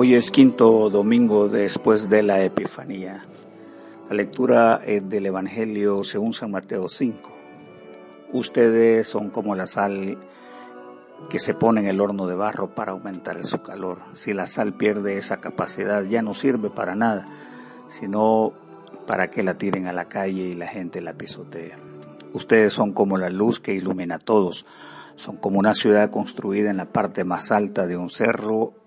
Hoy es quinto domingo después de la Epifanía. La lectura del Evangelio según San Mateo 5. Ustedes son como la sal que se pone en el horno de barro para aumentar su calor. Si la sal pierde esa capacidad ya no sirve para nada, sino para que la tiren a la calle y la gente la pisotea. Ustedes son como la luz que ilumina a todos. Son como una ciudad construida en la parte más alta de un cerro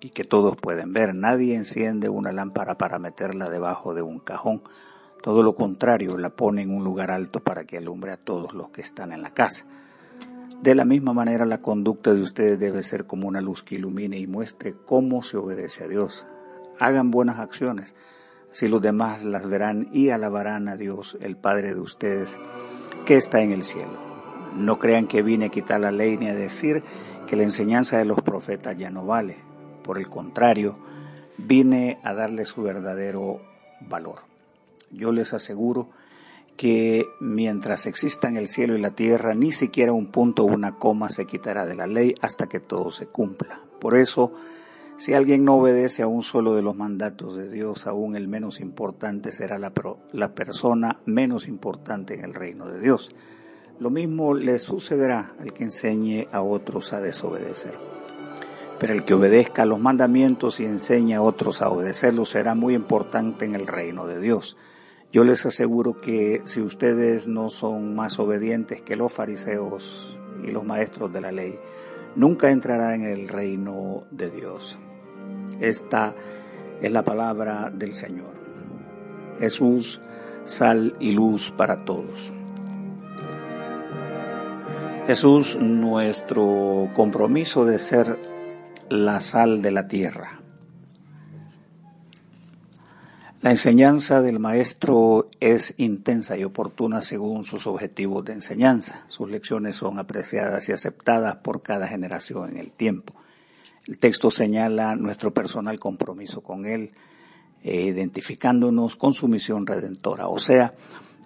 y que todos pueden ver. Nadie enciende una lámpara para meterla debajo de un cajón. Todo lo contrario, la pone en un lugar alto para que alumbre a todos los que están en la casa. De la misma manera, la conducta de ustedes debe ser como una luz que ilumine y muestre cómo se obedece a Dios. Hagan buenas acciones, así los demás las verán y alabarán a Dios, el Padre de ustedes, que está en el cielo. No crean que vine a quitar la ley ni a decir que la enseñanza de los profetas ya no vale. Por el contrario, vine a darle su verdadero valor. Yo les aseguro que mientras existan el cielo y la tierra, ni siquiera un punto o una coma se quitará de la ley hasta que todo se cumpla. Por eso, si alguien no obedece a un solo de los mandatos de Dios, aún el menos importante será la, la persona menos importante en el reino de Dios. Lo mismo le sucederá al que enseñe a otros a desobedecer. Pero el que obedezca los mandamientos y enseñe a otros a obedecerlos será muy importante en el reino de Dios. Yo les aseguro que si ustedes no son más obedientes que los fariseos y los maestros de la ley, nunca entrarán en el reino de Dios. Esta es la palabra del Señor. Jesús, sal y luz para todos. Jesús, nuestro compromiso de ser la sal de la tierra. La enseñanza del maestro es intensa y oportuna según sus objetivos de enseñanza. Sus lecciones son apreciadas y aceptadas por cada generación en el tiempo. El texto señala nuestro personal compromiso con él, eh, identificándonos con su misión redentora, o sea,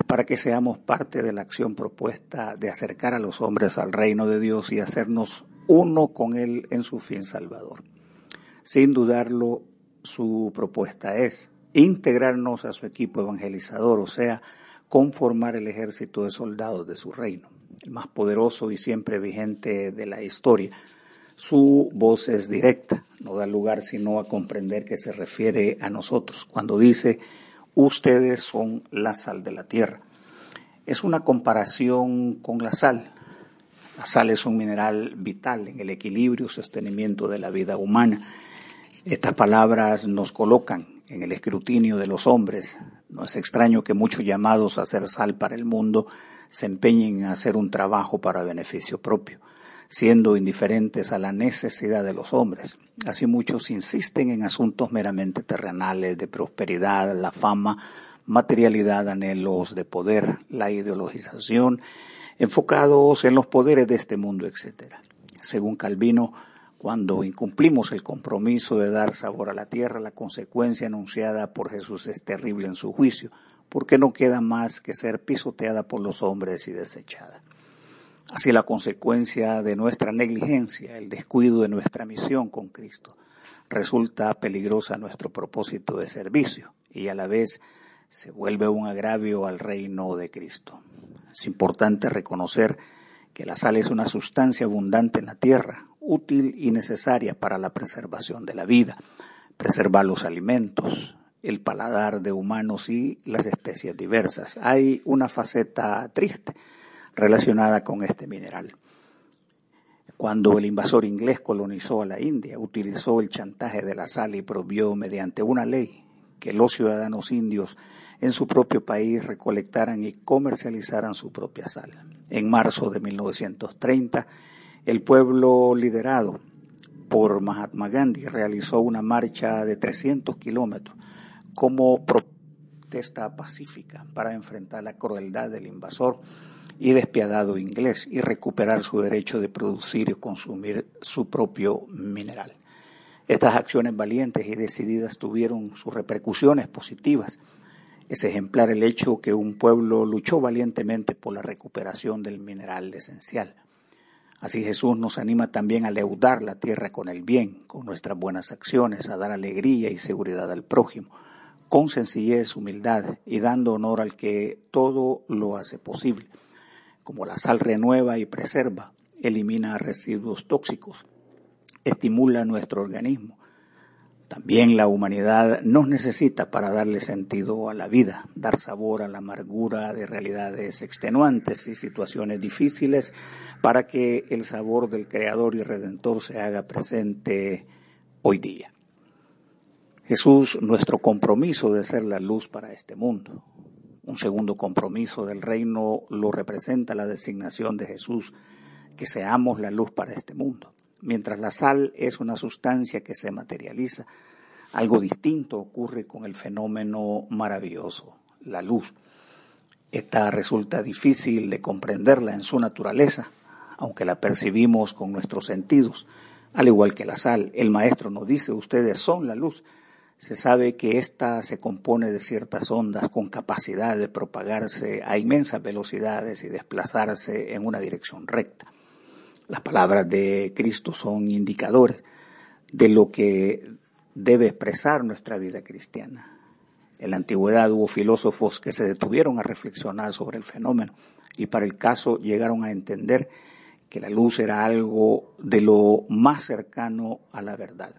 para que seamos parte de la acción propuesta de acercar a los hombres al reino de Dios y hacernos uno con él en su fin salvador. Sin dudarlo, su propuesta es integrarnos a su equipo evangelizador, o sea, conformar el ejército de soldados de su reino, el más poderoso y siempre vigente de la historia. Su voz es directa, no da lugar sino a comprender que se refiere a nosotros cuando dice, ustedes son la sal de la tierra. Es una comparación con la sal. La sal es un mineral vital en el equilibrio y sostenimiento de la vida humana. Estas palabras nos colocan en el escrutinio de los hombres. No es extraño que muchos llamados a hacer sal para el mundo se empeñen en hacer un trabajo para beneficio propio, siendo indiferentes a la necesidad de los hombres. Así muchos insisten en asuntos meramente terrenales de prosperidad, la fama, materialidad, anhelos de poder, la ideologización, enfocados en los poderes de este mundo, etc. Según Calvino, cuando incumplimos el compromiso de dar sabor a la tierra, la consecuencia anunciada por Jesús es terrible en su juicio, porque no queda más que ser pisoteada por los hombres y desechada. Así la consecuencia de nuestra negligencia, el descuido de nuestra misión con Cristo, resulta peligrosa nuestro propósito de servicio y a la vez se vuelve un agravio al reino de Cristo. Es importante reconocer que la sal es una sustancia abundante en la tierra, útil y necesaria para la preservación de la vida, preservar los alimentos, el paladar de humanos y las especies diversas. Hay una faceta triste relacionada con este mineral. Cuando el invasor inglés colonizó a la India, utilizó el chantaje de la sal y prohibió mediante una ley que los ciudadanos indios en su propio país recolectaran y comercializaran su propia sal. En marzo de 1930, el pueblo liderado por Mahatma Gandhi realizó una marcha de 300 kilómetros como protesta pacífica para enfrentar la crueldad del invasor y despiadado inglés y recuperar su derecho de producir y consumir su propio mineral. Estas acciones valientes y decididas tuvieron sus repercusiones positivas es ejemplar el hecho que un pueblo luchó valientemente por la recuperación del mineral esencial. Así Jesús nos anima también a leudar la tierra con el bien, con nuestras buenas acciones, a dar alegría y seguridad al prójimo, con sencillez, humildad y dando honor al que todo lo hace posible. Como la sal renueva y preserva, elimina residuos tóxicos, estimula nuestro organismo, también la humanidad nos necesita para darle sentido a la vida, dar sabor a la amargura de realidades extenuantes y situaciones difíciles para que el sabor del Creador y Redentor se haga presente hoy día. Jesús, nuestro compromiso de ser la luz para este mundo. Un segundo compromiso del reino lo representa la designación de Jesús, que seamos la luz para este mundo. Mientras la sal es una sustancia que se materializa, algo distinto ocurre con el fenómeno maravilloso, la luz. Esta resulta difícil de comprenderla en su naturaleza, aunque la percibimos con nuestros sentidos, al igual que la sal. El maestro nos dice, ustedes son la luz. Se sabe que ésta se compone de ciertas ondas con capacidad de propagarse a inmensas velocidades y desplazarse en una dirección recta. Las palabras de Cristo son indicadores de lo que debe expresar nuestra vida cristiana. En la antigüedad hubo filósofos que se detuvieron a reflexionar sobre el fenómeno y para el caso llegaron a entender que la luz era algo de lo más cercano a la verdad.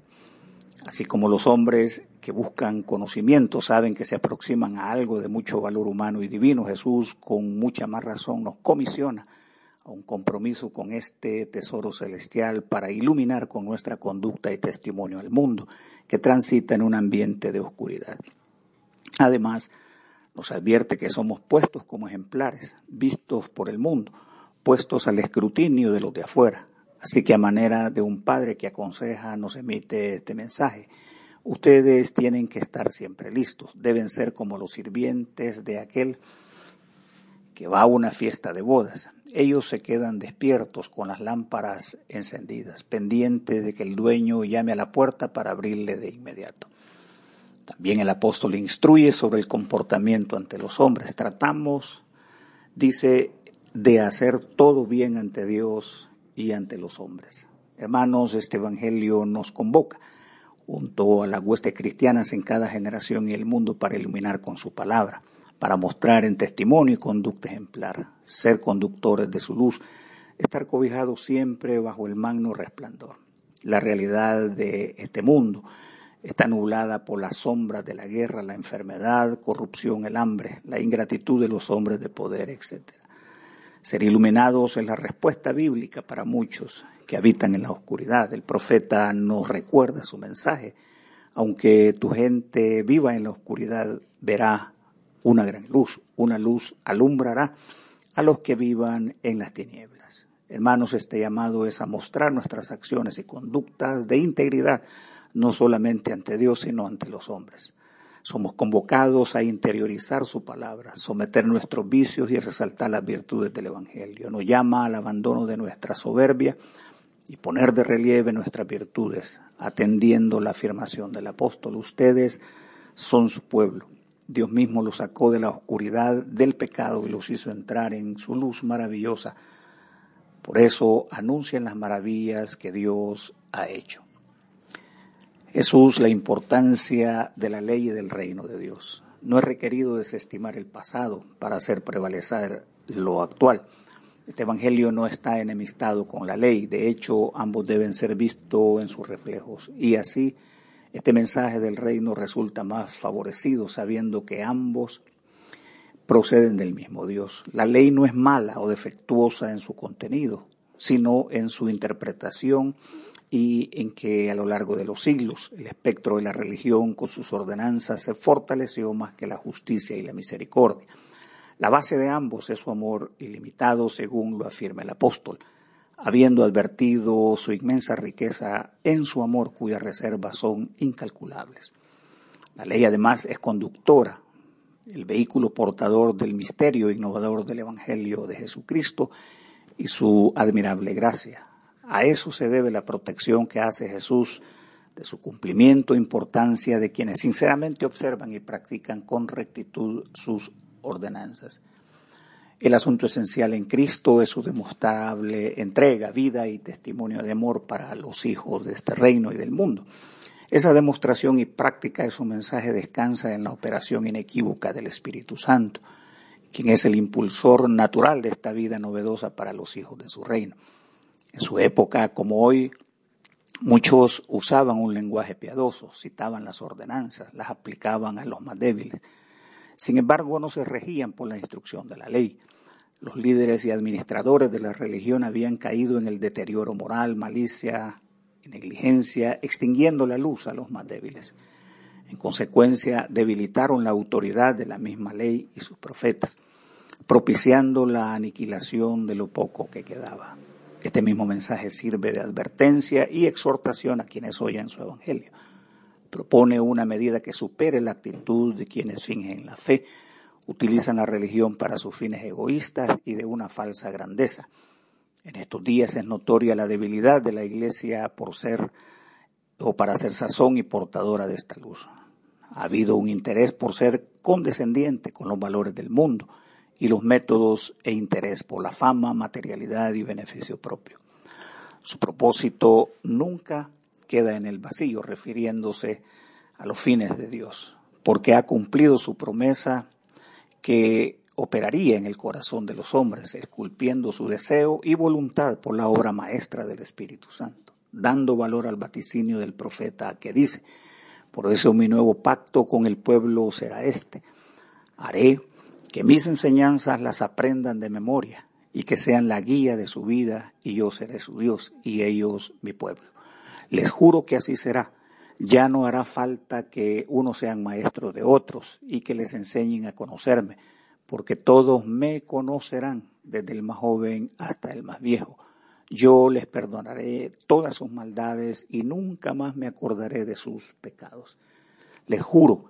Así como los hombres que buscan conocimiento saben que se aproximan a algo de mucho valor humano y divino, Jesús con mucha más razón nos comisiona a un compromiso con este tesoro celestial para iluminar con nuestra conducta y testimonio al mundo que transita en un ambiente de oscuridad. Además, nos advierte que somos puestos como ejemplares, vistos por el mundo, puestos al escrutinio de los de afuera. Así que a manera de un padre que aconseja nos emite este mensaje. Ustedes tienen que estar siempre listos, deben ser como los sirvientes de aquel que va a una fiesta de bodas. Ellos se quedan despiertos con las lámparas encendidas, pendientes de que el dueño llame a la puerta para abrirle de inmediato. También el apóstol instruye sobre el comportamiento ante los hombres. Tratamos, dice, de hacer todo bien ante Dios y ante los hombres. Hermanos, este Evangelio nos convoca junto a las huestes cristianas en cada generación y el mundo para iluminar con su palabra para mostrar en testimonio y conducta ejemplar, ser conductores de su luz, estar cobijados siempre bajo el magno resplandor. La realidad de este mundo está nublada por las sombras de la guerra, la enfermedad, corrupción, el hambre, la ingratitud de los hombres de poder, etc. Ser iluminados es la respuesta bíblica para muchos que habitan en la oscuridad. El profeta nos recuerda su mensaje. Aunque tu gente viva en la oscuridad, verá una gran luz, una luz alumbrará a los que vivan en las tinieblas. Hermanos, este llamado es a mostrar nuestras acciones y conductas de integridad, no solamente ante Dios, sino ante los hombres. Somos convocados a interiorizar su palabra, someter nuestros vicios y resaltar las virtudes del Evangelio. Nos llama al abandono de nuestra soberbia y poner de relieve nuestras virtudes, atendiendo la afirmación del apóstol. Ustedes son su pueblo, Dios mismo los sacó de la oscuridad del pecado y los hizo entrar en su luz maravillosa. Por eso anuncian las maravillas que Dios ha hecho. Jesús, la importancia de la ley y del reino de Dios. No es requerido desestimar el pasado para hacer prevalecer lo actual. Este Evangelio no está enemistado con la ley, de hecho ambos deben ser vistos en sus reflejos y así este mensaje del reino resulta más favorecido sabiendo que ambos proceden del mismo Dios. La ley no es mala o defectuosa en su contenido, sino en su interpretación y en que a lo largo de los siglos el espectro de la religión con sus ordenanzas se fortaleció más que la justicia y la misericordia. La base de ambos es su amor ilimitado, según lo afirma el apóstol habiendo advertido su inmensa riqueza en su amor cuyas reservas son incalculables. La ley además es conductora, el vehículo portador del misterio innovador del Evangelio de Jesucristo y su admirable gracia. A eso se debe la protección que hace Jesús de su cumplimiento e importancia de quienes sinceramente observan y practican con rectitud sus ordenanzas. El asunto esencial en Cristo es su demostrable entrega, vida y testimonio de amor para los hijos de este reino y del mundo. Esa demostración y práctica de su mensaje descansa en la operación inequívoca del Espíritu Santo, quien es el impulsor natural de esta vida novedosa para los hijos de su reino. En su época, como hoy, muchos usaban un lenguaje piadoso, citaban las ordenanzas, las aplicaban a los más débiles. Sin embargo, no se regían por la instrucción de la ley. Los líderes y administradores de la religión habían caído en el deterioro moral, malicia y negligencia, extinguiendo la luz a los más débiles. En consecuencia, debilitaron la autoridad de la misma ley y sus profetas, propiciando la aniquilación de lo poco que quedaba. Este mismo mensaje sirve de advertencia y exhortación a quienes oyen su evangelio. Propone una medida que supere la actitud de quienes fingen la fe, utilizan la religión para sus fines egoístas y de una falsa grandeza. En estos días es notoria la debilidad de la Iglesia por ser o para ser sazón y portadora de esta luz. Ha habido un interés por ser condescendiente con los valores del mundo y los métodos e interés por la fama, materialidad y beneficio propio. Su propósito nunca queda en el vacío, refiriéndose a los fines de Dios, porque ha cumplido su promesa que operaría en el corazón de los hombres, esculpiendo su deseo y voluntad por la obra maestra del Espíritu Santo, dando valor al vaticinio del profeta que dice, por eso mi nuevo pacto con el pueblo será este, haré que mis enseñanzas las aprendan de memoria y que sean la guía de su vida y yo seré su Dios y ellos mi pueblo. Les juro que así será ya no hará falta que unos sean maestros de otros y que les enseñen a conocerme, porque todos me conocerán, desde el más joven hasta el más viejo. Yo les perdonaré todas sus maldades y nunca más me acordaré de sus pecados. Les juro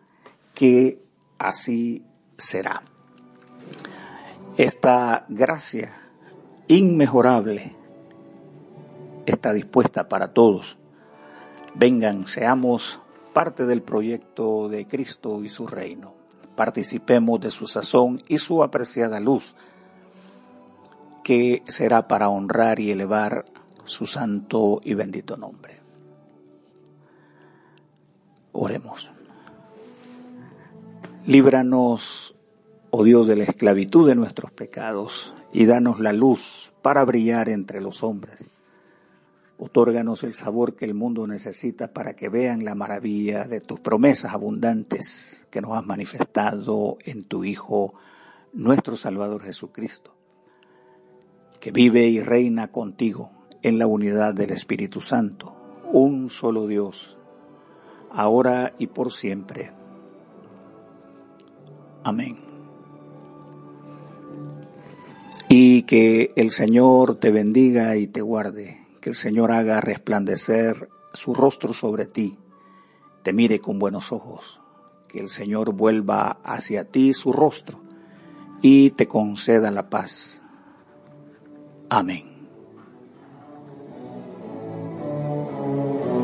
que así será. Esta gracia inmejorable está dispuesta para todos Vengan, seamos parte del proyecto de Cristo y su reino. Participemos de su sazón y su apreciada luz, que será para honrar y elevar su santo y bendito nombre. Oremos. Líbranos, oh Dios, de la esclavitud de nuestros pecados y danos la luz para brillar entre los hombres Otórganos el sabor que el mundo necesita para que vean la maravilla de tus promesas abundantes que nos has manifestado en tu Hijo, nuestro Salvador Jesucristo, que vive y reina contigo en la unidad del Espíritu Santo, un solo Dios, ahora y por siempre. Amén. Y que el Señor te bendiga y te guarde que el Señor haga resplandecer su rostro sobre ti, te mire con buenos ojos, que el Señor vuelva hacia ti su rostro y te conceda la paz. Amén.